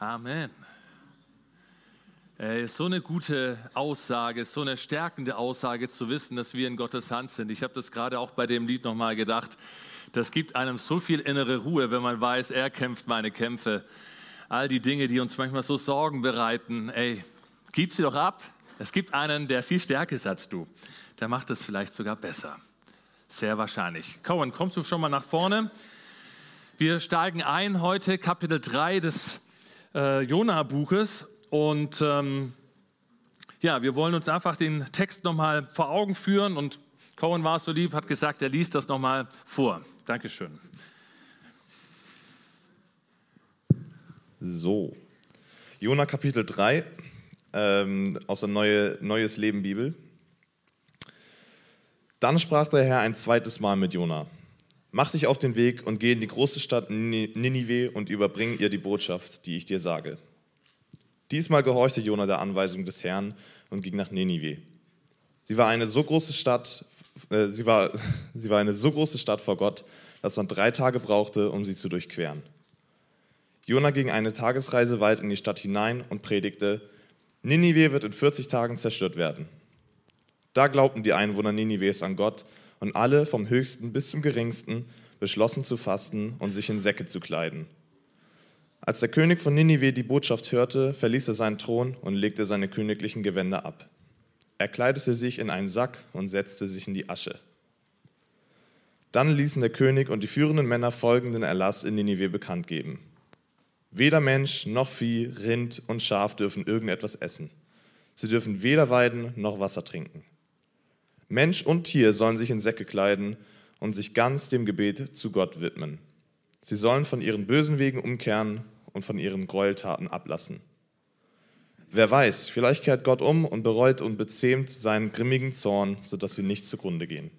Amen. Äh, so eine gute Aussage, so eine stärkende Aussage zu wissen, dass wir in Gottes Hand sind. Ich habe das gerade auch bei dem Lied nochmal gedacht. Das gibt einem so viel innere Ruhe, wenn man weiß, er kämpft meine Kämpfe. All die Dinge, die uns manchmal so Sorgen bereiten, ey, gib sie doch ab. Es gibt einen, der viel stärker ist als du. Der macht es vielleicht sogar besser. Sehr wahrscheinlich. Cohen, kommst du schon mal nach vorne? Wir steigen ein heute, Kapitel 3 des äh, Jona-Buches. Und ähm, ja, wir wollen uns einfach den Text nochmal vor Augen führen. Und Cohen war so lieb, hat gesagt, er liest das nochmal vor. Dankeschön. So, Jona Kapitel 3 ähm, aus der Neue, Neues Leben Bibel. Dann sprach der Herr ein zweites Mal mit Jona. Mach dich auf den Weg und geh in die große Stadt Ninive und überbring ihr die Botschaft, die ich dir sage. Diesmal gehorchte Jona der Anweisung des Herrn und ging nach Ninive. Sie war eine so große Stadt, äh, sie, war, sie war eine so große Stadt vor Gott, dass man drei Tage brauchte, um sie zu durchqueren. Jona ging eine Tagesreise weit in die Stadt hinein und predigte: Ninive wird in 40 Tagen zerstört werden. Da glaubten die Einwohner Ninives an Gott und alle, vom höchsten bis zum geringsten, beschlossen zu fasten und sich in Säcke zu kleiden. Als der König von Ninive die Botschaft hörte, verließ er seinen Thron und legte seine königlichen Gewänder ab. Er kleidete sich in einen Sack und setzte sich in die Asche. Dann ließen der König und die führenden Männer folgenden Erlass in Ninive bekannt geben. Weder Mensch noch Vieh, Rind und Schaf dürfen irgendetwas essen. Sie dürfen weder weiden noch Wasser trinken. Mensch und Tier sollen sich in Säcke kleiden und sich ganz dem Gebet zu Gott widmen. Sie sollen von ihren bösen Wegen umkehren und von ihren Gräueltaten ablassen. Wer weiß, vielleicht kehrt Gott um und bereut und bezähmt seinen grimmigen Zorn, sodass wir nicht zugrunde gehen.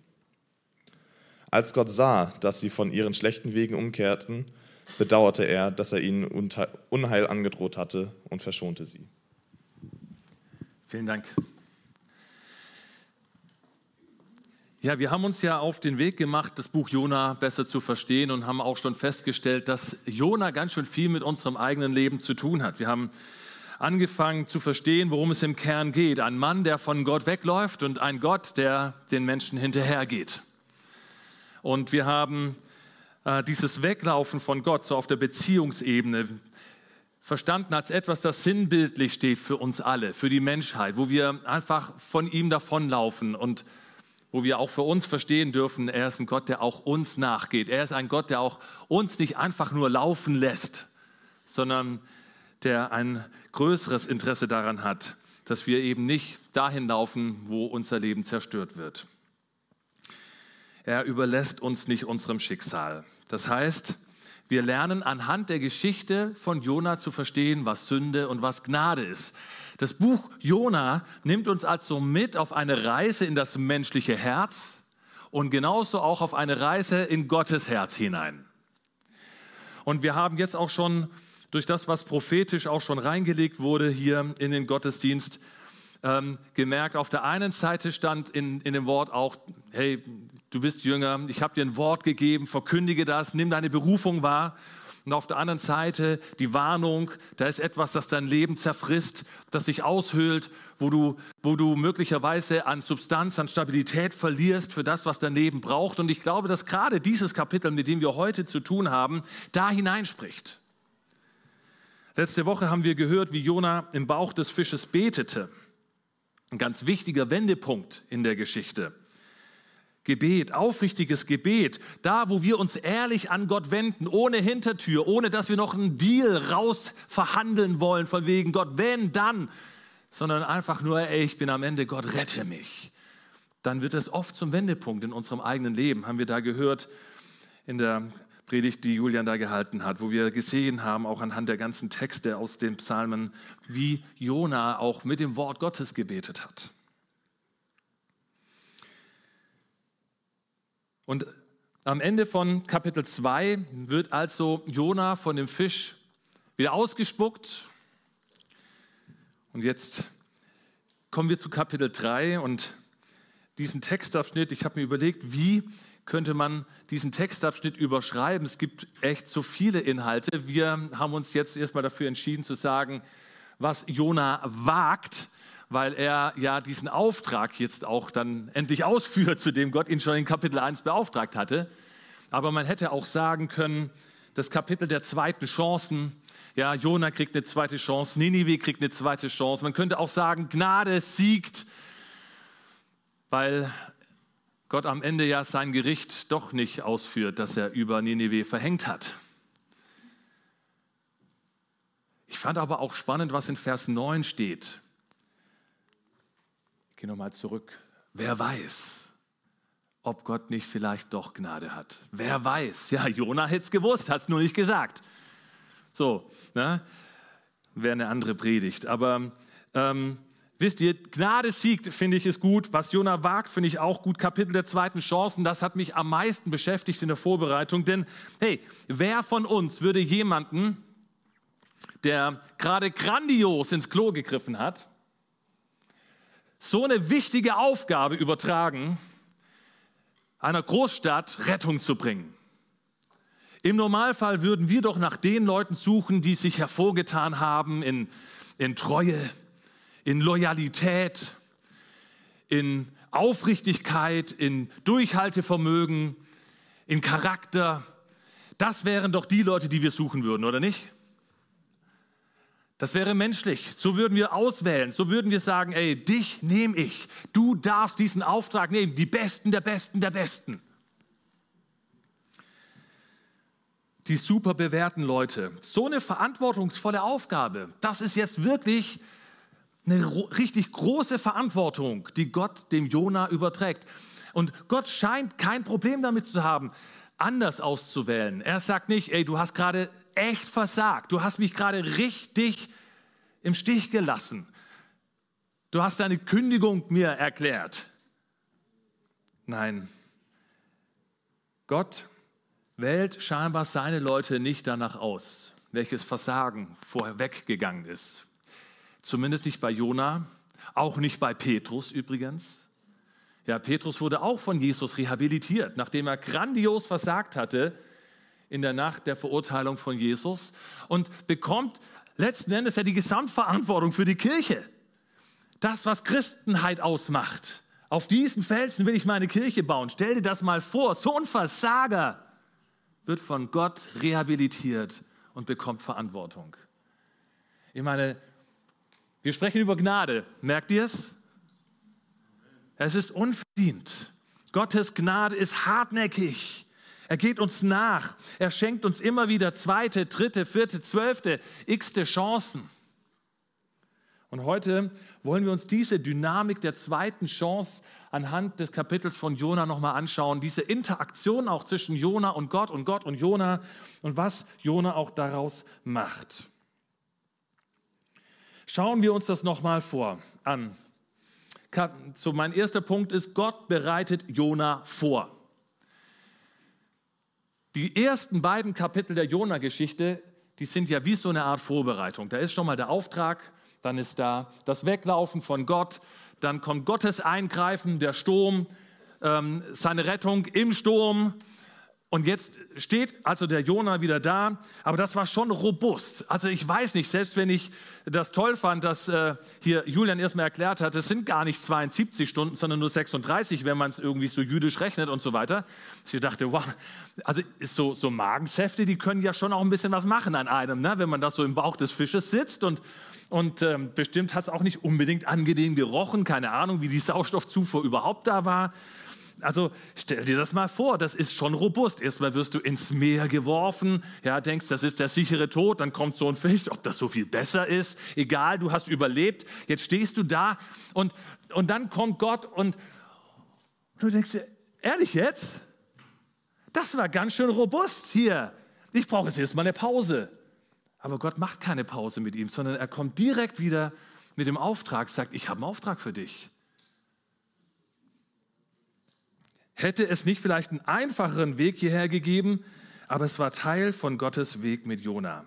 Als Gott sah, dass sie von ihren schlechten Wegen umkehrten, bedauerte er, dass er ihnen Unheil angedroht hatte und verschonte sie. Vielen Dank. Ja, wir haben uns ja auf den Weg gemacht, das Buch Jona besser zu verstehen und haben auch schon festgestellt, dass Jona ganz schön viel mit unserem eigenen Leben zu tun hat. Wir haben angefangen zu verstehen, worum es im Kern geht. Ein Mann, der von Gott wegläuft und ein Gott, der den Menschen hinterhergeht. Und wir haben äh, dieses Weglaufen von Gott so auf der Beziehungsebene verstanden als etwas, das sinnbildlich steht für uns alle, für die Menschheit, wo wir einfach von ihm davonlaufen und wo wir auch für uns verstehen dürfen, er ist ein Gott, der auch uns nachgeht. Er ist ein Gott, der auch uns nicht einfach nur laufen lässt, sondern der ein größeres Interesse daran hat, dass wir eben nicht dahin laufen, wo unser Leben zerstört wird. Er überlässt uns nicht unserem Schicksal. Das heißt, wir lernen anhand der Geschichte von Jona zu verstehen, was Sünde und was Gnade ist. Das Buch Jona nimmt uns also mit auf eine Reise in das menschliche Herz und genauso auch auf eine Reise in Gottes Herz hinein. Und wir haben jetzt auch schon durch das, was prophetisch auch schon reingelegt wurde hier in den Gottesdienst, ähm, gemerkt, auf der einen Seite stand in, in dem Wort auch, hey, du bist Jünger, ich habe dir ein Wort gegeben, verkündige das, nimm deine Berufung wahr. Und auf der anderen Seite die Warnung, da ist etwas, das dein Leben zerfrisst, das sich aushöhlt, wo du, wo du möglicherweise an Substanz, an Stabilität verlierst für das, was dein Leben braucht. Und ich glaube, dass gerade dieses Kapitel, mit dem wir heute zu tun haben, da hineinspricht. Letzte Woche haben wir gehört, wie Jona im Bauch des Fisches betete. Ein ganz wichtiger Wendepunkt in der Geschichte. Gebet, aufrichtiges Gebet, da wo wir uns ehrlich an Gott wenden, ohne Hintertür, ohne dass wir noch einen Deal raus verhandeln wollen, von wegen Gott, wenn, dann, sondern einfach nur, ey, ich bin am Ende, Gott, rette mich. Dann wird es oft zum Wendepunkt in unserem eigenen Leben, haben wir da gehört in der Predigt, die Julian da gehalten hat, wo wir gesehen haben, auch anhand der ganzen Texte aus den Psalmen, wie Jona auch mit dem Wort Gottes gebetet hat. Und am Ende von Kapitel 2 wird also Jona von dem Fisch wieder ausgespuckt. Und jetzt kommen wir zu Kapitel 3 und diesen Textabschnitt, ich habe mir überlegt, wie könnte man diesen Textabschnitt überschreiben. Es gibt echt so viele Inhalte. Wir haben uns jetzt erstmal dafür entschieden zu sagen, was Jona wagt, weil er ja diesen Auftrag jetzt auch dann endlich ausführt, zu dem Gott ihn schon in Kapitel 1 beauftragt hatte. Aber man hätte auch sagen können, das Kapitel der zweiten Chancen, ja, Jona kriegt eine zweite Chance, Ninive kriegt eine zweite Chance. Man könnte auch sagen, Gnade siegt, weil Gott am Ende ja sein Gericht doch nicht ausführt, das er über Ninive verhängt hat. Ich fand aber auch spannend, was in Vers 9 steht. Gehe nochmal zurück. Wer weiß, ob Gott nicht vielleicht doch Gnade hat. Wer weiß. Ja, Jona hätte es gewusst, hat es nur nicht gesagt. So, ne? wäre eine andere Predigt. Aber ähm, Wisst ihr, Gnade siegt, finde ich, ist gut. Was Jona wagt, finde ich auch gut. Kapitel der zweiten Chancen, das hat mich am meisten beschäftigt in der Vorbereitung. Denn, hey, wer von uns würde jemanden, der gerade grandios ins Klo gegriffen hat, so eine wichtige Aufgabe übertragen, einer Großstadt Rettung zu bringen? Im Normalfall würden wir doch nach den Leuten suchen, die sich hervorgetan haben in, in Treue, in Loyalität, in Aufrichtigkeit, in Durchhaltevermögen, in Charakter. Das wären doch die Leute, die wir suchen würden, oder nicht? Das wäre menschlich. So würden wir auswählen. So würden wir sagen, ey, dich nehme ich. Du darfst diesen Auftrag nehmen. Die Besten der Besten der Besten. Die super bewährten Leute. So eine verantwortungsvolle Aufgabe. Das ist jetzt wirklich eine richtig große Verantwortung, die Gott dem Jona überträgt. Und Gott scheint kein Problem damit zu haben, anders auszuwählen. Er sagt nicht, ey, du hast gerade echt versagt, du hast mich gerade richtig im Stich gelassen. Du hast deine Kündigung mir erklärt. Nein, Gott wählt scheinbar seine Leute nicht danach aus, welches Versagen vorweggegangen ist. Zumindest nicht bei Jona, auch nicht bei Petrus übrigens. Ja, Petrus wurde auch von Jesus rehabilitiert, nachdem er grandios versagt hatte in der Nacht der Verurteilung von Jesus und bekommt letzten Endes ja die Gesamtverantwortung für die Kirche. Das, was Christenheit ausmacht. Auf diesen Felsen will ich meine Kirche bauen. Stell dir das mal vor. So ein Versager wird von Gott rehabilitiert und bekommt Verantwortung. Ich meine, wir sprechen über Gnade. Merkt ihr es? Es ist unverdient. Gottes Gnade ist hartnäckig. Er geht uns nach. Er schenkt uns immer wieder zweite, dritte, vierte, zwölfte, x-te Chancen. Und heute wollen wir uns diese Dynamik der zweiten Chance anhand des Kapitels von Jona nochmal anschauen. Diese Interaktion auch zwischen Jona und Gott und Gott und Jona und was Jona auch daraus macht. Schauen wir uns das nochmal vor an. So, mein erster Punkt ist, Gott bereitet Jona vor. Die ersten beiden Kapitel der Jona-Geschichte, die sind ja wie so eine Art Vorbereitung. Da ist schon mal der Auftrag, dann ist da das Weglaufen von Gott, dann kommt Gottes Eingreifen, der Sturm, ähm, seine Rettung im Sturm, und jetzt steht also der Jona wieder da, aber das war schon robust. Also ich weiß nicht, selbst wenn ich das toll fand, dass äh, hier Julian erstmal erklärt hat, es sind gar nicht 72 Stunden, sondern nur 36, wenn man es irgendwie so jüdisch rechnet und so weiter. Ich dachte, wow, also so, so Magensäfte, die können ja schon auch ein bisschen was machen an einem, ne? wenn man das so im Bauch des Fisches sitzt und und ähm, bestimmt hat es auch nicht unbedingt angenehm gerochen, keine Ahnung, wie die Sauerstoffzufuhr überhaupt da war. Also stell dir das mal vor, das ist schon robust. Erstmal wirst du ins Meer geworfen, ja, denkst, das ist der sichere Tod, dann kommt so ein Fisch, ob das so viel besser ist. Egal, du hast überlebt. Jetzt stehst du da und, und dann kommt Gott und du denkst dir, ehrlich jetzt? Das war ganz schön robust hier. Ich brauche jetzt erstmal eine Pause. Aber Gott macht keine Pause mit ihm, sondern er kommt direkt wieder mit dem Auftrag, sagt, ich habe einen Auftrag für dich. Hätte es nicht vielleicht einen einfacheren Weg hierher gegeben, aber es war Teil von Gottes Weg mit Jona.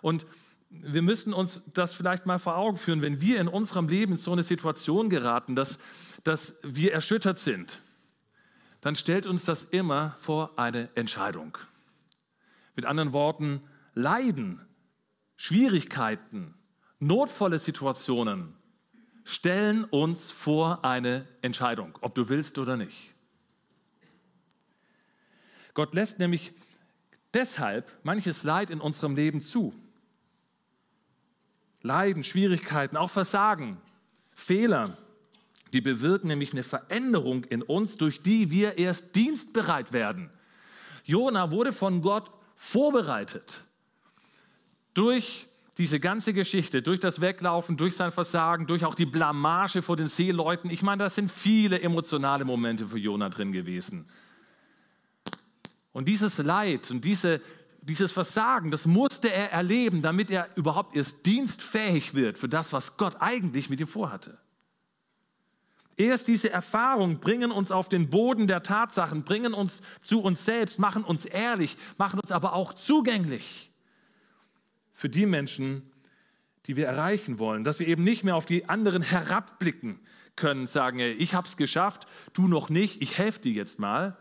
Und wir müssen uns das vielleicht mal vor Augen führen, wenn wir in unserem Leben so eine Situation geraten, dass, dass wir erschüttert sind, dann stellt uns das immer vor eine Entscheidung. Mit anderen Worten, Leiden, Schwierigkeiten, notvolle Situationen stellen uns vor eine Entscheidung, ob du willst oder nicht. Gott lässt nämlich deshalb manches Leid in unserem Leben zu. Leiden, Schwierigkeiten, auch Versagen, Fehler, die bewirken nämlich eine Veränderung in uns, durch die wir erst dienstbereit werden. Jona wurde von Gott vorbereitet. Durch diese ganze Geschichte, durch das Weglaufen, durch sein Versagen, durch auch die Blamage vor den Seeleuten. Ich meine, da sind viele emotionale Momente für Jona drin gewesen. Und dieses Leid und diese, dieses Versagen, das musste er erleben, damit er überhaupt erst dienstfähig wird für das, was Gott eigentlich mit ihm vorhatte. Erst diese Erfahrungen bringen uns auf den Boden der Tatsachen, bringen uns zu uns selbst, machen uns ehrlich, machen uns aber auch zugänglich für die Menschen, die wir erreichen wollen. Dass wir eben nicht mehr auf die anderen herabblicken können, sagen, ey, ich habe es geschafft, du noch nicht, ich helfe dir jetzt mal,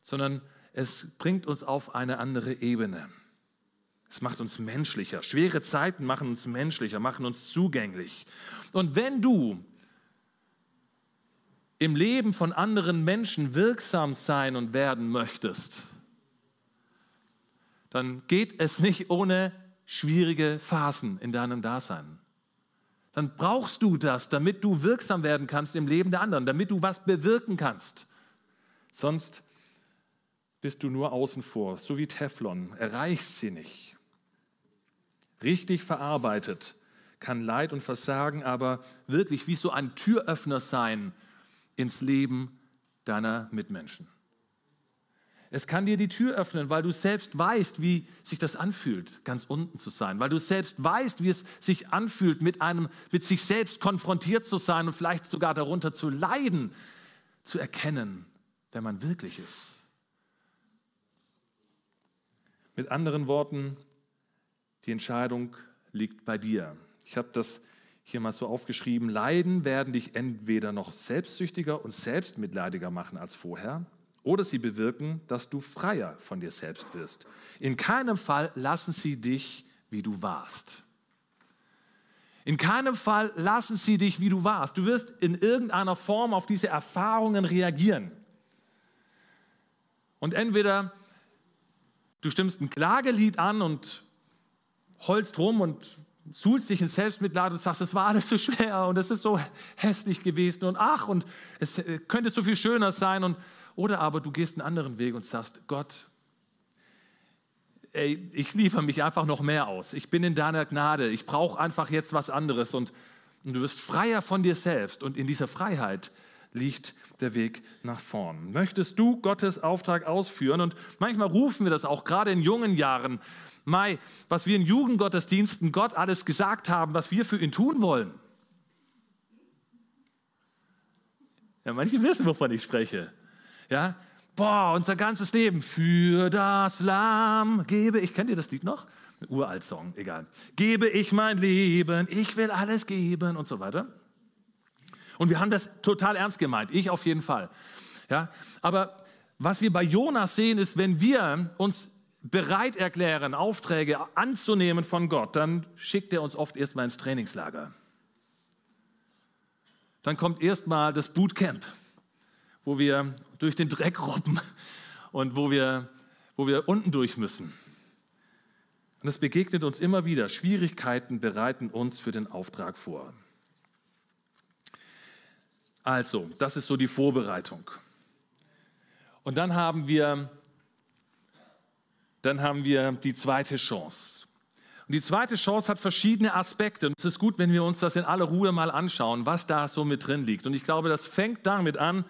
sondern es bringt uns auf eine andere Ebene. Es macht uns menschlicher. Schwere Zeiten machen uns menschlicher, machen uns zugänglich. Und wenn du im Leben von anderen Menschen wirksam sein und werden möchtest, dann geht es nicht ohne schwierige Phasen in deinem Dasein. Dann brauchst du das, damit du wirksam werden kannst im Leben der anderen, damit du was bewirken kannst. Sonst bist du nur außen vor, so wie Teflon, erreichst sie nicht. Richtig verarbeitet kann Leid und Versagen aber wirklich wie so ein Türöffner sein ins Leben deiner Mitmenschen. Es kann dir die Tür öffnen, weil du selbst weißt, wie sich das anfühlt, ganz unten zu sein, weil du selbst weißt, wie es sich anfühlt, mit einem, mit sich selbst konfrontiert zu sein und vielleicht sogar darunter zu leiden, zu erkennen, wer man wirklich ist. Mit anderen Worten, die Entscheidung liegt bei dir. Ich habe das hier mal so aufgeschrieben, Leiden werden dich entweder noch selbstsüchtiger und selbstmitleidiger machen als vorher, oder sie bewirken, dass du freier von dir selbst wirst. In keinem Fall lassen sie dich, wie du warst. In keinem Fall lassen sie dich, wie du warst. Du wirst in irgendeiner Form auf diese Erfahrungen reagieren. Und entweder du stimmst ein Klagelied an und holst rum und suhlst dich in Selbstmitleid und sagst, es war alles so schwer und es ist so hässlich gewesen und ach, und es könnte so viel schöner sein. Und, oder aber du gehst einen anderen Weg und sagst, Gott, ey, ich liefere mich einfach noch mehr aus. Ich bin in deiner Gnade. Ich brauche einfach jetzt was anderes. Und, und du wirst freier von dir selbst. Und in dieser Freiheit liegt der Weg nach vorn. Möchtest du Gottes Auftrag ausführen? Und manchmal rufen wir das auch, gerade in jungen Jahren. Mai, was wir in Jugendgottesdiensten Gott alles gesagt haben, was wir für ihn tun wollen. Ja, manche wissen, wovon ich spreche. Ja, boah, unser ganzes Leben für das Lamm gebe ich. Kennt ihr das Lied noch? Uralt Song, egal. Gebe ich mein Leben, ich will alles geben und so weiter. Und wir haben das total ernst gemeint, ich auf jeden Fall. Ja, aber was wir bei Jonas sehen, ist, wenn wir uns bereit erklären, Aufträge anzunehmen von Gott, dann schickt er uns oft erstmal ins Trainingslager. Dann kommt erstmal das Bootcamp, wo wir durch den Dreck robben und wo wir, wo wir unten durch müssen. Und es begegnet uns immer wieder. Schwierigkeiten bereiten uns für den Auftrag vor. Also, das ist so die Vorbereitung. Und dann haben wir dann haben wir die zweite Chance. Und die zweite Chance hat verschiedene Aspekte. Und es ist gut, wenn wir uns das in aller Ruhe mal anschauen, was da so mit drin liegt. Und ich glaube, das fängt damit an,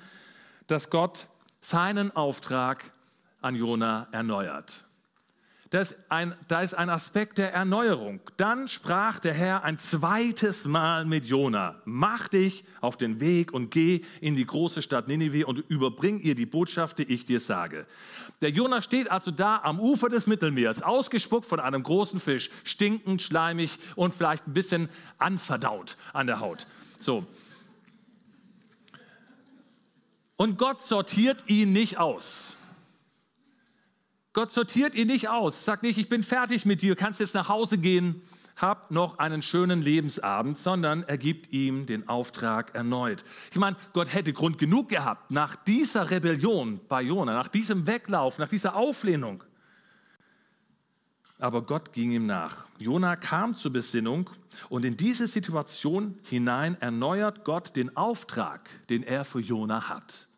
dass Gott seinen Auftrag an Jona erneuert. Das ein, da ist ein Aspekt der Erneuerung. Dann sprach der Herr ein zweites Mal mit Jona: Mach dich auf den Weg und geh in die große Stadt Ninive und überbring ihr die Botschaft, die ich dir sage. Der Jona steht also da am Ufer des Mittelmeers, ausgespuckt von einem großen Fisch, stinkend, schleimig und vielleicht ein bisschen anverdaut an der Haut. So. Und Gott sortiert ihn nicht aus. Gott sortiert ihn nicht aus. Sagt nicht, ich bin fertig mit dir, kannst jetzt nach Hause gehen, hab noch einen schönen Lebensabend, sondern er gibt ihm den Auftrag erneut. Ich meine, Gott hätte Grund genug gehabt nach dieser Rebellion bei Jona, nach diesem Weglauf, nach dieser Auflehnung. Aber Gott ging ihm nach. Jona kam zur Besinnung und in diese Situation hinein erneuert Gott den Auftrag, den er für Jona hat.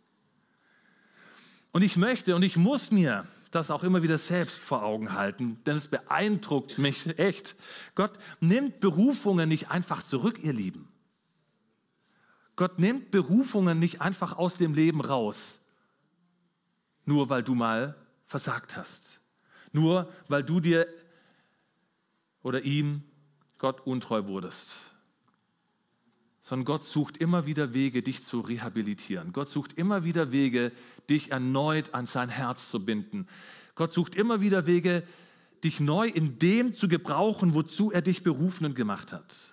Und ich möchte und ich muss mir das auch immer wieder selbst vor Augen halten, denn es beeindruckt mich echt. Gott nimmt Berufungen nicht einfach zurück, ihr Lieben. Gott nimmt Berufungen nicht einfach aus dem Leben raus, nur weil du mal versagt hast. Nur weil du dir oder ihm Gott untreu wurdest sondern Gott sucht immer wieder Wege, dich zu rehabilitieren. Gott sucht immer wieder Wege, dich erneut an sein Herz zu binden. Gott sucht immer wieder Wege, dich neu in dem zu gebrauchen, wozu er dich berufen und gemacht hat.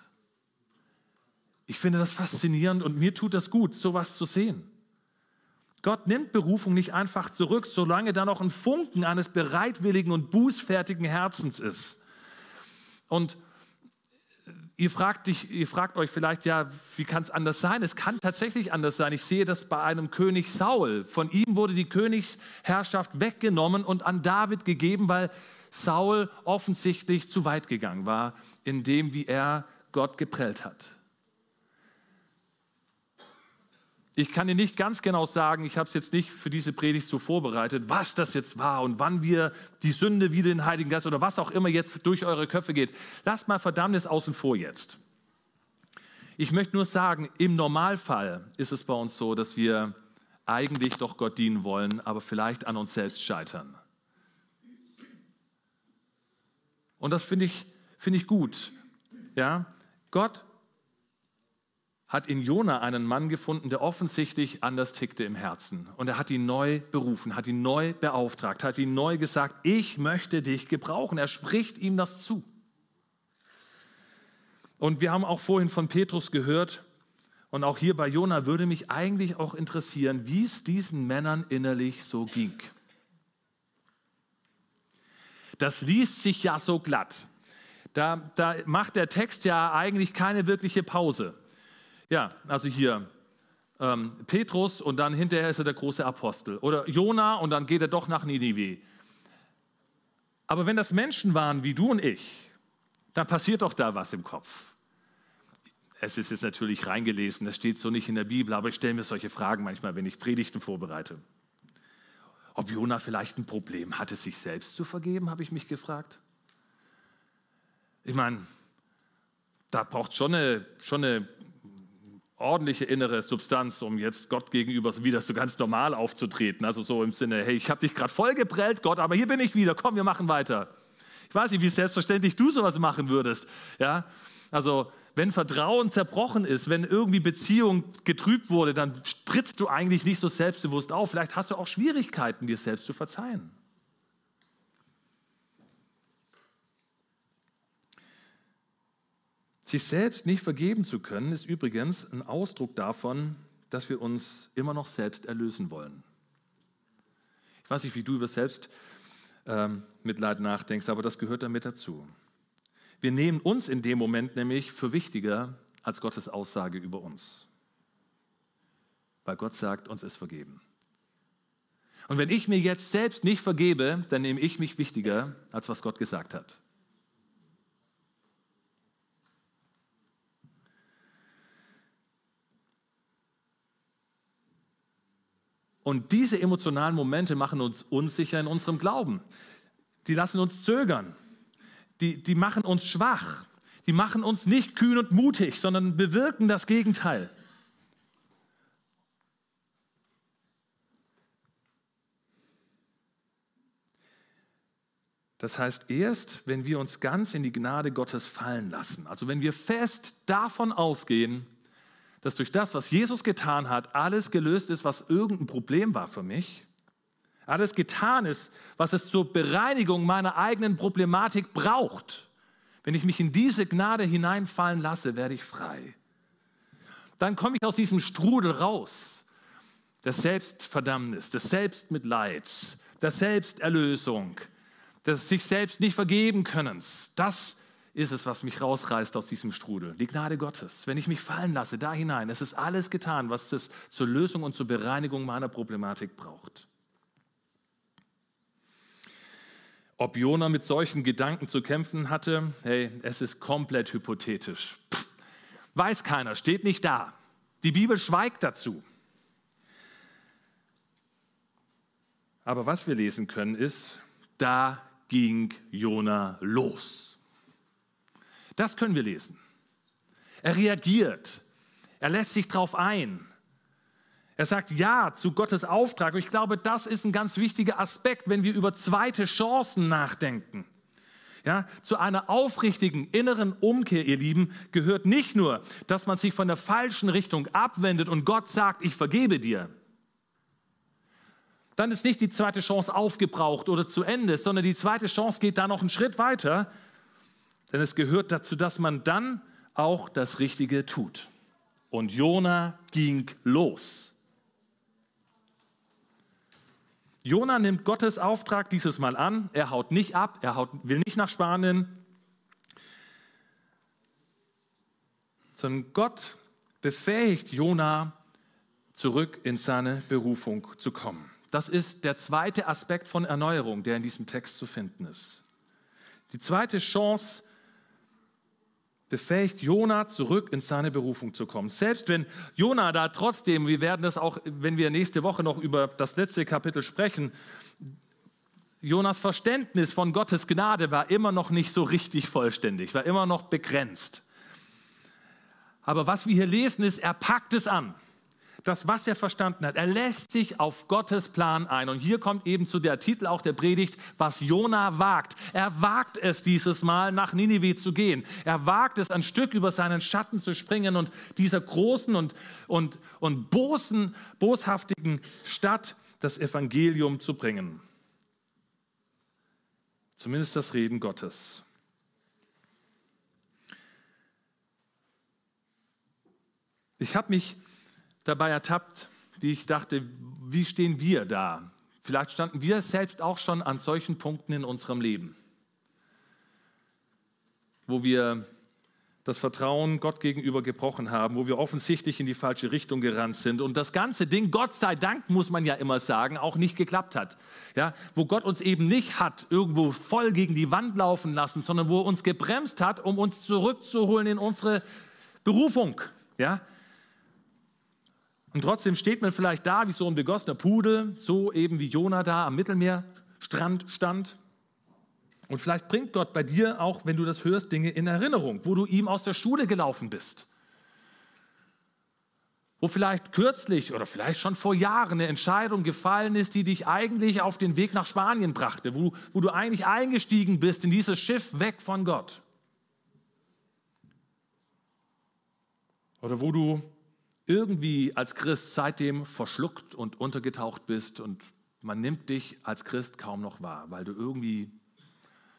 Ich finde das faszinierend und mir tut das gut, sowas zu sehen. Gott nimmt Berufung nicht einfach zurück, solange da noch ein Funken eines bereitwilligen und bußfertigen Herzens ist. Und ihr fragt, dich, ihr fragt euch vielleicht, ja, wie kann es anders sein? Es kann tatsächlich anders sein. Ich sehe das bei einem König Saul. Von ihm wurde die Königsherrschaft weggenommen und an David gegeben, weil Saul offensichtlich zu weit gegangen war, in dem, wie er Gott geprellt hat. Ich kann dir nicht ganz genau sagen, ich habe es jetzt nicht für diese Predigt so vorbereitet, was das jetzt war und wann wir die Sünde wieder den Heiligen Geist oder was auch immer jetzt durch eure Köpfe geht. Lasst mal Verdammnis außen vor jetzt. Ich möchte nur sagen, im Normalfall ist es bei uns so, dass wir eigentlich doch Gott dienen wollen, aber vielleicht an uns selbst scheitern. Und das finde ich, find ich gut. Ja? Gott hat in Jona einen Mann gefunden, der offensichtlich anders tickte im Herzen. Und er hat ihn neu berufen, hat ihn neu beauftragt, hat ihm neu gesagt, ich möchte dich gebrauchen. Er spricht ihm das zu. Und wir haben auch vorhin von Petrus gehört, und auch hier bei Jona würde mich eigentlich auch interessieren, wie es diesen Männern innerlich so ging. Das liest sich ja so glatt. Da, da macht der Text ja eigentlich keine wirkliche Pause. Ja, also hier ähm, Petrus und dann hinterher ist er der große Apostel. Oder Jona und dann geht er doch nach Ninive. Aber wenn das Menschen waren wie du und ich, dann passiert doch da was im Kopf. Es ist jetzt natürlich reingelesen, das steht so nicht in der Bibel, aber ich stelle mir solche Fragen manchmal, wenn ich Predigten vorbereite. Ob Jona vielleicht ein Problem hatte, sich selbst zu vergeben, habe ich mich gefragt. Ich meine, da braucht schon eine, schon eine ordentliche innere Substanz, um jetzt Gott gegenüber wieder so ganz normal aufzutreten. Also so im Sinne, hey, ich habe dich gerade vollgeprellt, Gott, aber hier bin ich wieder, komm, wir machen weiter. Ich weiß nicht, wie selbstverständlich du sowas machen würdest. Ja? Also wenn Vertrauen zerbrochen ist, wenn irgendwie Beziehung getrübt wurde, dann trittst du eigentlich nicht so selbstbewusst auf. Vielleicht hast du auch Schwierigkeiten, dir selbst zu verzeihen. Sich selbst nicht vergeben zu können, ist übrigens ein Ausdruck davon, dass wir uns immer noch selbst erlösen wollen. Ich weiß nicht, wie du über Selbstmitleid ähm, nachdenkst, aber das gehört damit dazu. Wir nehmen uns in dem Moment nämlich für wichtiger als Gottes Aussage über uns. Weil Gott sagt, uns ist vergeben. Und wenn ich mir jetzt selbst nicht vergebe, dann nehme ich mich wichtiger, als was Gott gesagt hat. Und diese emotionalen Momente machen uns unsicher in unserem Glauben. Die lassen uns zögern. Die, die machen uns schwach. Die machen uns nicht kühn und mutig, sondern bewirken das Gegenteil. Das heißt, erst wenn wir uns ganz in die Gnade Gottes fallen lassen, also wenn wir fest davon ausgehen, dass durch das, was Jesus getan hat, alles gelöst ist, was irgendein Problem war für mich. Alles getan ist, was es zur Bereinigung meiner eigenen Problematik braucht. Wenn ich mich in diese Gnade hineinfallen lasse, werde ich frei. Dann komme ich aus diesem Strudel raus. des Selbstverdammnis, des Selbstmitleids, der Selbsterlösung, des sich selbst nicht vergeben Könnens. Das ist es, was mich rausreißt aus diesem Strudel. Die Gnade Gottes. Wenn ich mich fallen lasse, da hinein, es ist alles getan, was es zur Lösung und zur Bereinigung meiner Problematik braucht. Ob Jona mit solchen Gedanken zu kämpfen hatte, hey, es ist komplett hypothetisch. Pff, weiß keiner, steht nicht da. Die Bibel schweigt dazu. Aber was wir lesen können ist, da ging Jona los. Das können wir lesen. Er reagiert. Er lässt sich darauf ein. Er sagt Ja zu Gottes Auftrag. Und ich glaube, das ist ein ganz wichtiger Aspekt, wenn wir über zweite Chancen nachdenken. Ja, zu einer aufrichtigen inneren Umkehr, ihr Lieben, gehört nicht nur, dass man sich von der falschen Richtung abwendet und Gott sagt, ich vergebe dir. Dann ist nicht die zweite Chance aufgebraucht oder zu Ende, sondern die zweite Chance geht da noch einen Schritt weiter. Denn es gehört dazu, dass man dann auch das Richtige tut. Und Jona ging los. Jona nimmt Gottes Auftrag dieses Mal an. Er haut nicht ab, er haut, will nicht nach Spanien, sondern Gott befähigt Jona, zurück in seine Berufung zu kommen. Das ist der zweite Aspekt von Erneuerung, der in diesem Text zu finden ist. Die zweite Chance befähigt Jona zurück in seine Berufung zu kommen. Selbst wenn Jona da trotzdem, wir werden das auch, wenn wir nächste Woche noch über das letzte Kapitel sprechen, Jonas Verständnis von Gottes Gnade war immer noch nicht so richtig vollständig, war immer noch begrenzt. Aber was wir hier lesen ist, er packt es an das, was er verstanden hat. Er lässt sich auf Gottes Plan ein. Und hier kommt eben zu der Titel auch der Predigt, was Jona wagt. Er wagt es dieses Mal, nach Ninive zu gehen. Er wagt es, ein Stück über seinen Schatten zu springen und dieser großen und, und, und bosen, boshaftigen Stadt das Evangelium zu bringen. Zumindest das Reden Gottes. Ich habe mich dabei ertappt, wie ich dachte, wie stehen wir da? Vielleicht standen wir selbst auch schon an solchen Punkten in unserem Leben, wo wir das Vertrauen Gott gegenüber gebrochen haben, wo wir offensichtlich in die falsche Richtung gerannt sind und das ganze Ding, Gott sei Dank, muss man ja immer sagen, auch nicht geklappt hat. Ja, wo Gott uns eben nicht hat irgendwo voll gegen die Wand laufen lassen, sondern wo er uns gebremst hat, um uns zurückzuholen in unsere Berufung. Ja, und trotzdem steht man vielleicht da wie so ein begossener Pudel, so eben wie Jona da am Mittelmeerstrand stand. Und vielleicht bringt Gott bei dir auch, wenn du das hörst, Dinge in Erinnerung, wo du ihm aus der Schule gelaufen bist. Wo vielleicht kürzlich oder vielleicht schon vor Jahren eine Entscheidung gefallen ist, die dich eigentlich auf den Weg nach Spanien brachte, wo, wo du eigentlich eingestiegen bist in dieses Schiff weg von Gott. Oder wo du irgendwie als Christ seitdem verschluckt und untergetaucht bist und man nimmt dich als Christ kaum noch wahr, weil du irgendwie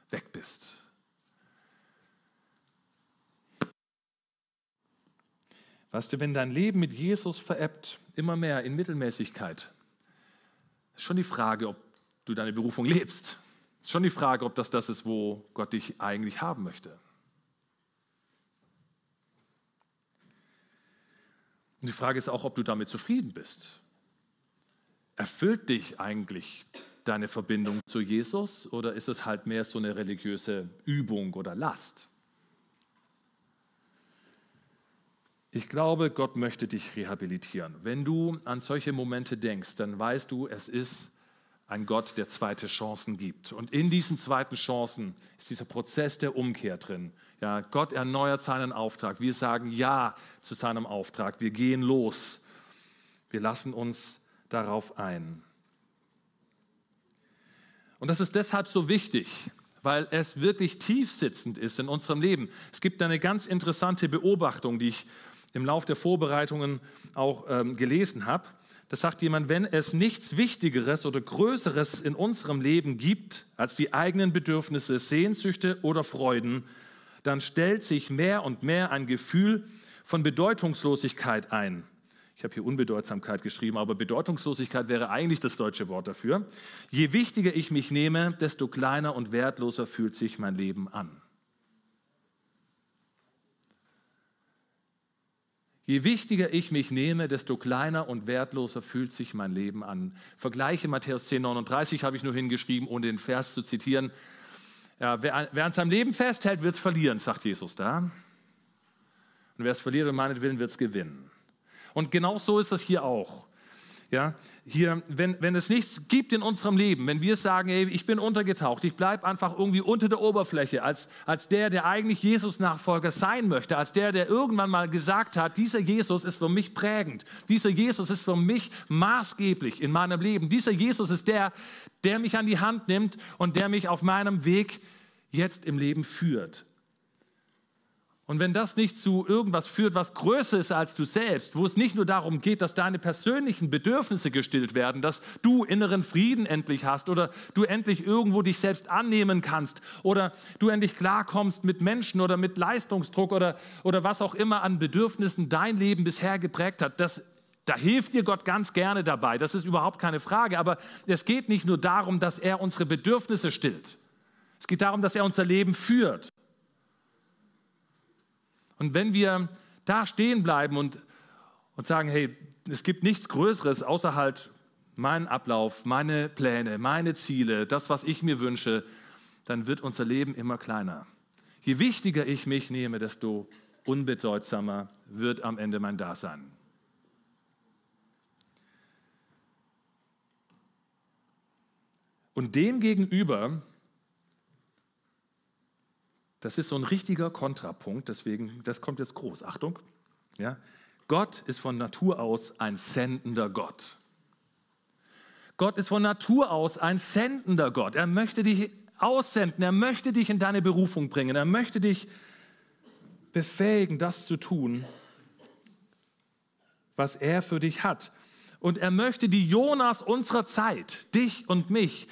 weg bist. Weißt du, wenn dein Leben mit Jesus verebbt, immer mehr in Mittelmäßigkeit, ist schon die Frage, ob du deine Berufung lebst. Ist schon die Frage, ob das das ist, wo Gott dich eigentlich haben möchte. Und die Frage ist auch, ob du damit zufrieden bist. Erfüllt dich eigentlich deine Verbindung zu Jesus oder ist es halt mehr so eine religiöse Übung oder Last? Ich glaube, Gott möchte dich rehabilitieren. Wenn du an solche Momente denkst, dann weißt du, es ist ein Gott, der zweite Chancen gibt. Und in diesen zweiten Chancen ist dieser Prozess der Umkehr drin. Ja, Gott erneuert seinen Auftrag. Wir sagen Ja zu seinem Auftrag. Wir gehen los. Wir lassen uns darauf ein. Und das ist deshalb so wichtig, weil es wirklich tiefsitzend ist in unserem Leben. Es gibt eine ganz interessante Beobachtung, die ich im Laufe der Vorbereitungen auch ähm, gelesen habe. Das sagt jemand, wenn es nichts Wichtigeres oder Größeres in unserem Leben gibt als die eigenen Bedürfnisse, Sehnsüchte oder Freuden, dann stellt sich mehr und mehr ein Gefühl von Bedeutungslosigkeit ein. Ich habe hier Unbedeutsamkeit geschrieben, aber Bedeutungslosigkeit wäre eigentlich das deutsche Wort dafür. Je wichtiger ich mich nehme, desto kleiner und wertloser fühlt sich mein Leben an. Je wichtiger ich mich nehme, desto kleiner und wertloser fühlt sich mein Leben an. Vergleiche Matthäus 10, 39 habe ich nur hingeschrieben, ohne den Vers zu zitieren. Ja, wer, wer, an seinem Leben festhält, wird es verlieren, sagt Jesus da. Und wer es verliert um meinetwillen, wird es gewinnen. Und genau so ist das hier auch. Ja, hier, wenn, wenn es nichts gibt in unserem Leben, wenn wir sagen, ey, ich bin untergetaucht, ich bleibe einfach irgendwie unter der Oberfläche, als, als der, der eigentlich Jesus-Nachfolger sein möchte, als der, der irgendwann mal gesagt hat, dieser Jesus ist für mich prägend, dieser Jesus ist für mich maßgeblich in meinem Leben, dieser Jesus ist der, der mich an die Hand nimmt und der mich auf meinem Weg jetzt im Leben führt. Und wenn das nicht zu irgendwas führt, was größer ist als du selbst, wo es nicht nur darum geht, dass deine persönlichen Bedürfnisse gestillt werden, dass du inneren Frieden endlich hast oder du endlich irgendwo dich selbst annehmen kannst oder du endlich klarkommst mit Menschen oder mit Leistungsdruck oder, oder was auch immer an Bedürfnissen dein Leben bisher geprägt hat, das, da hilft dir Gott ganz gerne dabei. Das ist überhaupt keine Frage. Aber es geht nicht nur darum, dass er unsere Bedürfnisse stillt. Es geht darum, dass er unser Leben führt. Und wenn wir da stehen bleiben und, und sagen, hey, es gibt nichts Größeres außer halt meinen Ablauf, meine Pläne, meine Ziele, das, was ich mir wünsche, dann wird unser Leben immer kleiner. Je wichtiger ich mich nehme, desto unbedeutsamer wird am Ende mein Dasein. Und dem gegenüber das ist so ein richtiger Kontrapunkt, deswegen, das kommt jetzt groß. Achtung. Ja? Gott ist von Natur aus ein sendender Gott. Gott ist von Natur aus ein sendender Gott. Er möchte dich aussenden, er möchte dich in deine Berufung bringen, er möchte dich befähigen, das zu tun, was er für dich hat. Und er möchte die Jonas unserer Zeit, dich und mich,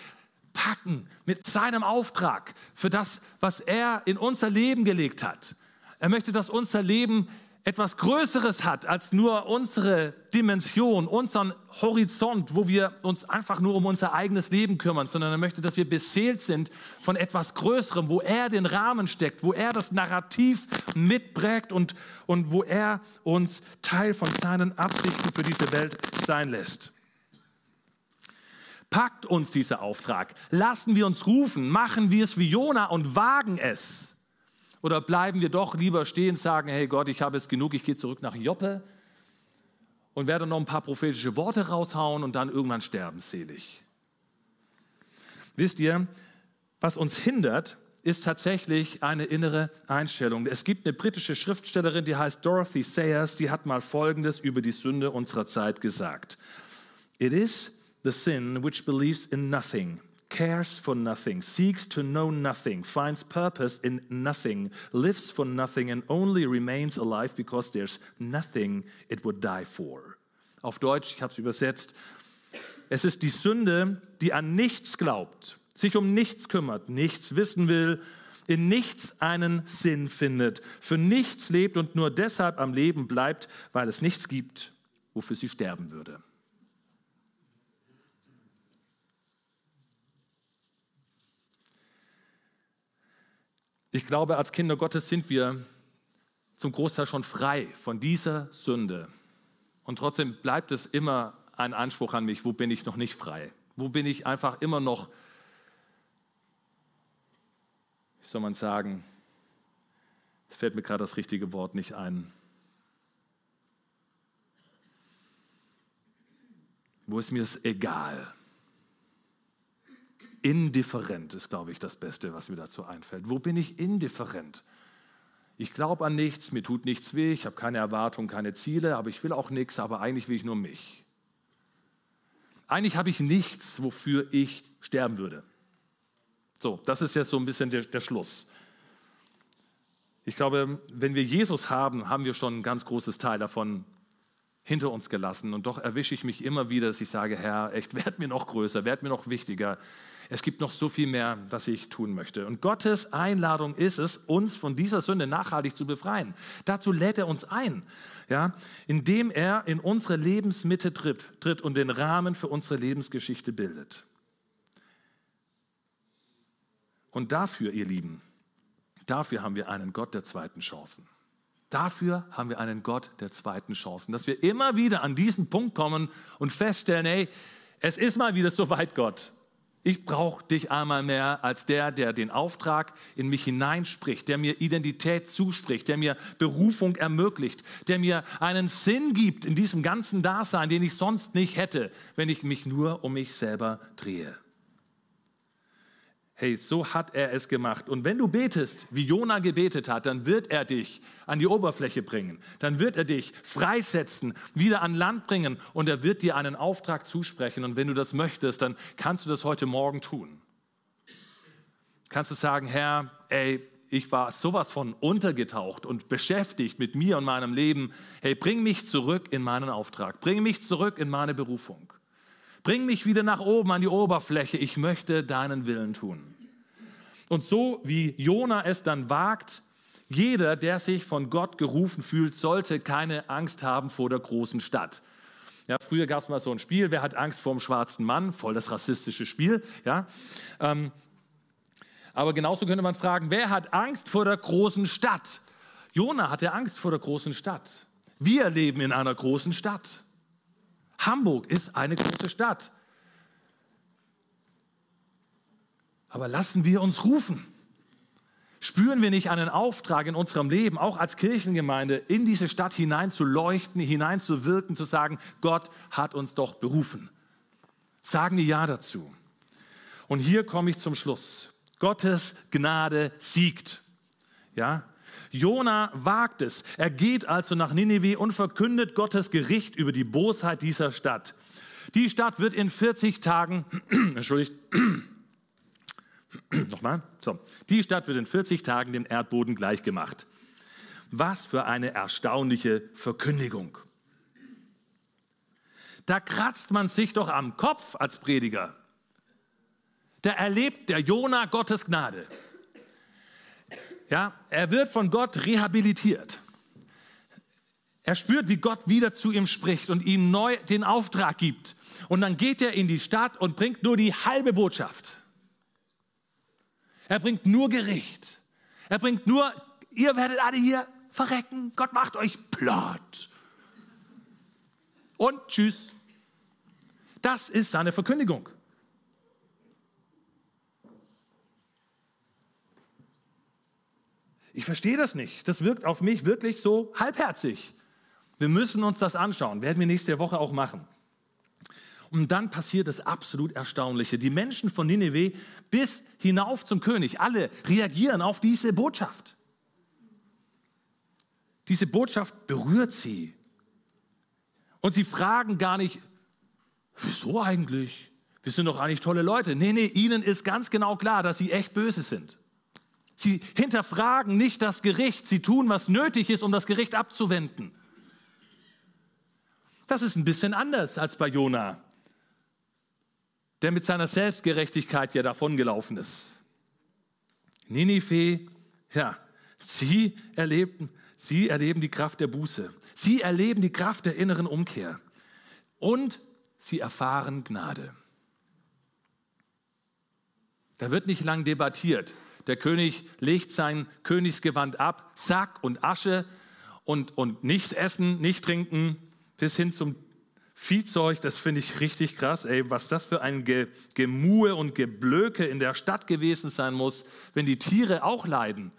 packen mit seinem Auftrag für das, was er in unser Leben gelegt hat. Er möchte, dass unser Leben etwas Größeres hat als nur unsere Dimension, unseren Horizont, wo wir uns einfach nur um unser eigenes Leben kümmern, sondern er möchte, dass wir beseelt sind von etwas Größerem, wo er den Rahmen steckt, wo er das Narrativ mitprägt und, und wo er uns Teil von seinen Absichten für diese Welt sein lässt. Packt uns dieser Auftrag. Lassen wir uns rufen. Machen wir es wie Jona und wagen es. Oder bleiben wir doch lieber stehen und sagen, hey Gott, ich habe es genug, ich gehe zurück nach Joppe und werde noch ein paar prophetische Worte raushauen und dann irgendwann sterben selig. Wisst ihr, was uns hindert, ist tatsächlich eine innere Einstellung. Es gibt eine britische Schriftstellerin, die heißt Dorothy Sayers, die hat mal Folgendes über die Sünde unserer Zeit gesagt. It is the sin which believes in nothing, cares for nothing, seeks to know nothing, finds purpose in nothing, lives for nothing, and only remains alive because there's nothing it would die for. Auf Deutsch, ich habe es übersetzt. Es ist die Sünde, die an nichts glaubt, sich um nichts kümmert, nichts wissen will, in nichts einen Sinn findet, für nichts lebt und nur deshalb am Leben bleibt, weil es nichts gibt, wofür sie sterben würde. Ich glaube, als Kinder Gottes sind wir zum Großteil schon frei von dieser Sünde. Und trotzdem bleibt es immer ein Anspruch an mich, wo bin ich noch nicht frei? Wo bin ich einfach immer noch, wie soll man sagen, es fällt mir gerade das richtige Wort nicht ein. Wo ist mir es egal? Indifferent ist, glaube ich, das Beste, was mir dazu einfällt. Wo bin ich indifferent? Ich glaube an nichts, mir tut nichts weh, ich habe keine Erwartungen, keine Ziele, aber ich will auch nichts, aber eigentlich will ich nur mich. Eigentlich habe ich nichts, wofür ich sterben würde. So, das ist jetzt so ein bisschen der, der Schluss. Ich glaube, wenn wir Jesus haben, haben wir schon ein ganz großes Teil davon hinter uns gelassen. Und doch erwische ich mich immer wieder, dass ich sage, Herr, echt, werd mir noch größer, werd mir noch wichtiger. Es gibt noch so viel mehr, was ich tun möchte. Und Gottes Einladung ist es, uns von dieser Sünde nachhaltig zu befreien. Dazu lädt er uns ein, ja, indem er in unsere Lebensmitte tritt, tritt und den Rahmen für unsere Lebensgeschichte bildet. Und dafür, ihr Lieben, dafür haben wir einen Gott der zweiten Chancen. Dafür haben wir einen Gott der zweiten Chancen, dass wir immer wieder an diesen Punkt kommen und feststellen, hey, es ist mal wieder so weit, Gott. Ich brauche dich einmal mehr als der, der den Auftrag in mich hineinspricht, der mir Identität zuspricht, der mir Berufung ermöglicht, der mir einen Sinn gibt in diesem ganzen Dasein, den ich sonst nicht hätte, wenn ich mich nur um mich selber drehe. Hey, so hat er es gemacht. Und wenn du betest, wie Jona gebetet hat, dann wird er dich an die Oberfläche bringen. Dann wird er dich freisetzen, wieder an Land bringen und er wird dir einen Auftrag zusprechen. Und wenn du das möchtest, dann kannst du das heute Morgen tun. Kannst du sagen, Herr, ey, ich war sowas von untergetaucht und beschäftigt mit mir und meinem Leben. Hey, bring mich zurück in meinen Auftrag. Bring mich zurück in meine Berufung. Bring mich wieder nach oben an die Oberfläche. Ich möchte deinen Willen tun. Und so wie Jona es dann wagt, jeder, der sich von Gott gerufen fühlt, sollte keine Angst haben vor der großen Stadt. Ja, früher gab es mal so ein Spiel, wer hat Angst vor dem schwarzen Mann? Voll das rassistische Spiel. Ja? Ähm, aber genauso könnte man fragen, wer hat Angst vor der großen Stadt? Jona hatte Angst vor der großen Stadt. Wir leben in einer großen Stadt. Hamburg ist eine große Stadt. Aber lassen wir uns rufen. Spüren wir nicht einen Auftrag in unserem Leben, auch als Kirchengemeinde, in diese Stadt hinein zu leuchten, hinein zu sagen, Gott hat uns doch berufen. Sagen wir Ja dazu. Und hier komme ich zum Schluss. Gottes Gnade siegt. Ja, Jona wagt es. Er geht also nach Ninive und verkündet Gottes Gericht über die Bosheit dieser Stadt. Die Stadt wird in 40 Tagen, entschuldigt, nochmal, so, die Stadt wird in 40 Tagen dem Erdboden gleichgemacht. Was für eine erstaunliche Verkündigung. Da kratzt man sich doch am Kopf als Prediger. Da erlebt der Jona Gottes Gnade. Ja, er wird von Gott rehabilitiert. Er spürt, wie Gott wieder zu ihm spricht und ihm neu den Auftrag gibt. Und dann geht er in die Stadt und bringt nur die halbe Botschaft. Er bringt nur Gericht. Er bringt nur, ihr werdet alle hier verrecken. Gott macht euch platt. Und tschüss. Das ist seine Verkündigung. Ich verstehe das nicht. Das wirkt auf mich wirklich so halbherzig. Wir müssen uns das anschauen. Werden wir nächste Woche auch machen. Und dann passiert das absolut Erstaunliche. Die Menschen von Nineveh bis hinauf zum König, alle reagieren auf diese Botschaft. Diese Botschaft berührt sie. Und sie fragen gar nicht, wieso eigentlich? Wir sind doch eigentlich tolle Leute. Nee, nee, ihnen ist ganz genau klar, dass sie echt böse sind. Sie hinterfragen nicht das Gericht. Sie tun, was nötig ist, um das Gericht abzuwenden. Das ist ein bisschen anders als bei Jona, der mit seiner Selbstgerechtigkeit ja davongelaufen ist. Ninive, ja, sie erleben, sie erleben die Kraft der Buße. Sie erleben die Kraft der inneren Umkehr. Und sie erfahren Gnade. Da wird nicht lang debattiert. Der König legt sein Königsgewand ab, Sack und Asche und, und nichts essen, nicht trinken, bis hin zum Viehzeug. Das finde ich richtig krass, ey, was das für ein Ge Gemue und Geblöke in der Stadt gewesen sein muss, wenn die Tiere auch leiden.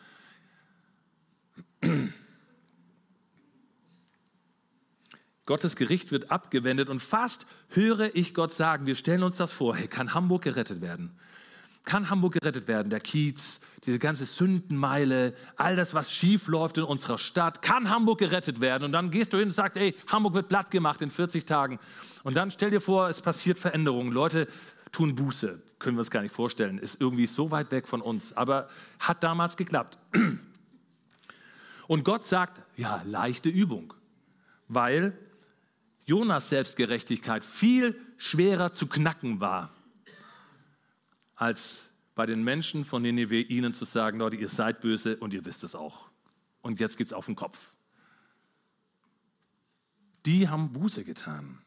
Gottes Gericht wird abgewendet und fast höre ich Gott sagen, wir stellen uns das vor, hey, kann Hamburg gerettet werden? Kann Hamburg gerettet werden. Der Kiez, diese ganze Sündenmeile, all das, was schief läuft in unserer Stadt, kann Hamburg gerettet werden. Und dann gehst du hin und sagst, ey, Hamburg wird platt gemacht in 40 Tagen. Und dann stell dir vor, es passiert Veränderungen. Leute tun Buße. Können wir uns gar nicht vorstellen. Ist irgendwie so weit weg von uns. Aber hat damals geklappt. Und Gott sagt, ja, leichte Übung. Weil Jonas Selbstgerechtigkeit viel schwerer zu knacken war, als bei den Menschen von Nineveh ihnen zu sagen, Leute, ihr seid böse und ihr wisst es auch. Und jetzt gibt es auf den Kopf. Die haben Buße getan.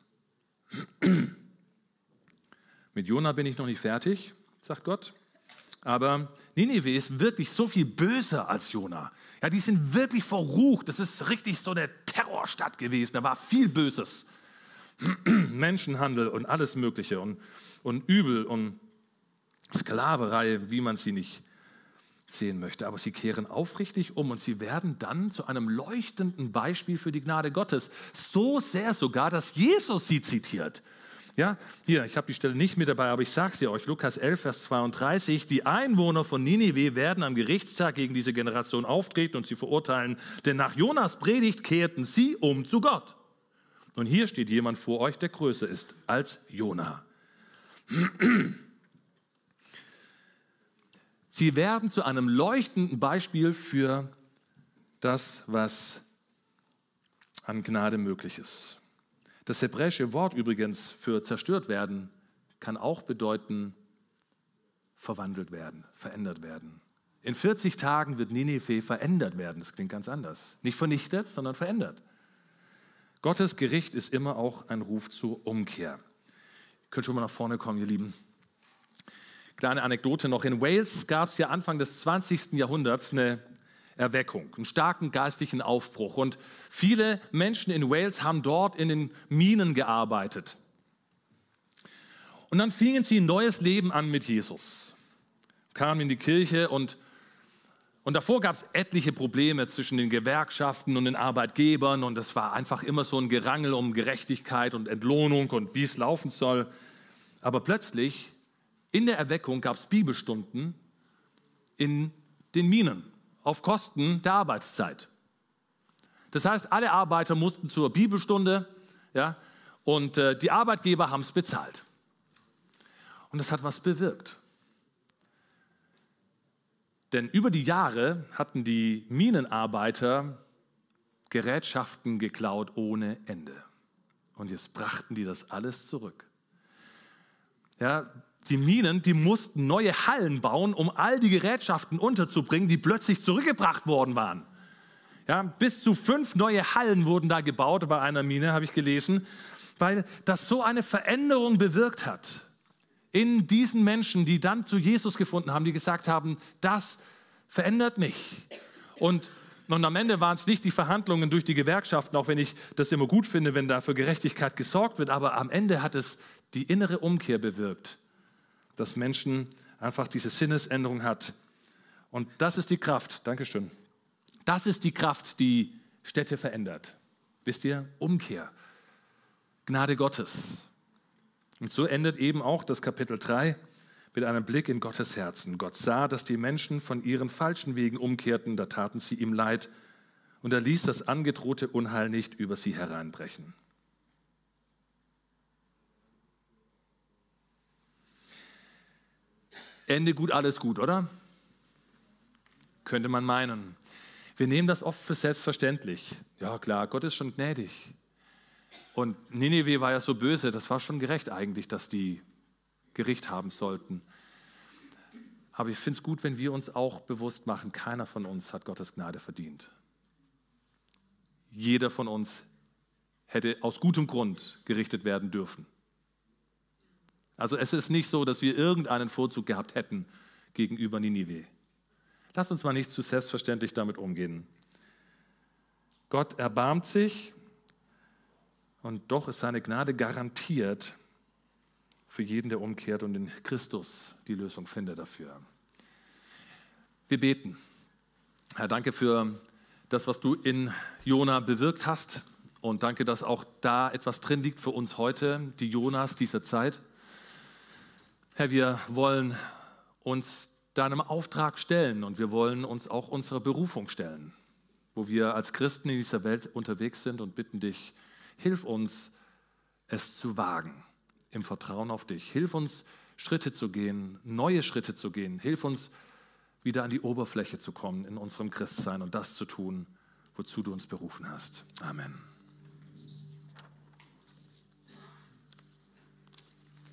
Mit Jona bin ich noch nicht fertig, sagt Gott. Aber Nineveh ist wirklich so viel böser als Jona. Ja, die sind wirklich verrucht. Das ist richtig so eine Terrorstadt gewesen. Da war viel Böses. Menschenhandel und alles Mögliche und, und Übel und Sklaverei, wie man sie nicht sehen möchte. Aber sie kehren aufrichtig um und sie werden dann zu einem leuchtenden Beispiel für die Gnade Gottes. So sehr sogar, dass Jesus sie zitiert. Ja, hier, ich habe die Stelle nicht mit dabei, aber ich sage sie euch, Lukas 11, Vers 32, die Einwohner von Ninive werden am Gerichtstag gegen diese Generation auftreten und sie verurteilen, denn nach Jonas Predigt kehrten sie um zu Gott. Und hier steht jemand vor euch, der größer ist als Jona. Sie werden zu einem leuchtenden Beispiel für das, was an Gnade möglich ist. Das hebräische Wort übrigens für zerstört werden kann auch bedeuten verwandelt werden, verändert werden. In 40 Tagen wird Ninive verändert werden. Das klingt ganz anders. Nicht vernichtet, sondern verändert. Gottes Gericht ist immer auch ein Ruf zur Umkehr. Ihr könnt schon mal nach vorne kommen, ihr Lieben. Kleine Anekdote noch. In Wales gab es ja Anfang des 20. Jahrhunderts eine Erweckung, einen starken geistlichen Aufbruch. Und viele Menschen in Wales haben dort in den Minen gearbeitet. Und dann fingen sie ein neues Leben an mit Jesus, kamen in die Kirche und, und davor gab es etliche Probleme zwischen den Gewerkschaften und den Arbeitgebern und es war einfach immer so ein Gerangel um Gerechtigkeit und Entlohnung und wie es laufen soll. Aber plötzlich in der Erweckung gab es Bibelstunden in den Minen auf Kosten der Arbeitszeit. Das heißt, alle Arbeiter mussten zur Bibelstunde ja, und äh, die Arbeitgeber haben es bezahlt. Und das hat was bewirkt. Denn über die Jahre hatten die Minenarbeiter Gerätschaften geklaut ohne Ende. Und jetzt brachten die das alles zurück. Ja, die Minen, die mussten neue Hallen bauen, um all die Gerätschaften unterzubringen, die plötzlich zurückgebracht worden waren. Ja, bis zu fünf neue Hallen wurden da gebaut bei einer Mine, habe ich gelesen, weil das so eine Veränderung bewirkt hat in diesen Menschen, die dann zu Jesus gefunden haben, die gesagt haben, das verändert mich. Und, und am Ende waren es nicht die Verhandlungen durch die Gewerkschaften, auch wenn ich das immer gut finde, wenn da für Gerechtigkeit gesorgt wird, aber am Ende hat es die innere Umkehr bewirkt dass Menschen einfach diese Sinnesänderung hat. Und das ist die Kraft, Dankeschön. Das ist die Kraft, die Städte verändert. Wisst ihr? Umkehr. Gnade Gottes. Und so endet eben auch das Kapitel 3 mit einem Blick in Gottes Herzen. Gott sah, dass die Menschen von ihren falschen Wegen umkehrten, da taten sie ihm leid und er ließ das angedrohte Unheil nicht über sie hereinbrechen. Ende gut, alles gut, oder? Könnte man meinen. Wir nehmen das oft für selbstverständlich. Ja klar, Gott ist schon gnädig. Und Nineveh war ja so böse, das war schon gerecht eigentlich, dass die Gericht haben sollten. Aber ich finde es gut, wenn wir uns auch bewusst machen, keiner von uns hat Gottes Gnade verdient. Jeder von uns hätte aus gutem Grund gerichtet werden dürfen. Also es ist nicht so, dass wir irgendeinen Vorzug gehabt hätten gegenüber Ninive. Lass uns mal nicht zu selbstverständlich damit umgehen. Gott erbarmt sich und doch ist seine Gnade garantiert für jeden, der umkehrt und in Christus die Lösung findet dafür. Wir beten. Herr, danke für das, was du in Jona bewirkt hast und danke, dass auch da etwas drin liegt für uns heute, die Jonas dieser Zeit. Herr, wir wollen uns deinem Auftrag stellen und wir wollen uns auch unserer Berufung stellen, wo wir als Christen in dieser Welt unterwegs sind und bitten dich, hilf uns, es zu wagen, im Vertrauen auf dich. Hilf uns, Schritte zu gehen, neue Schritte zu gehen. Hilf uns, wieder an die Oberfläche zu kommen in unserem Christsein und das zu tun, wozu du uns berufen hast. Amen.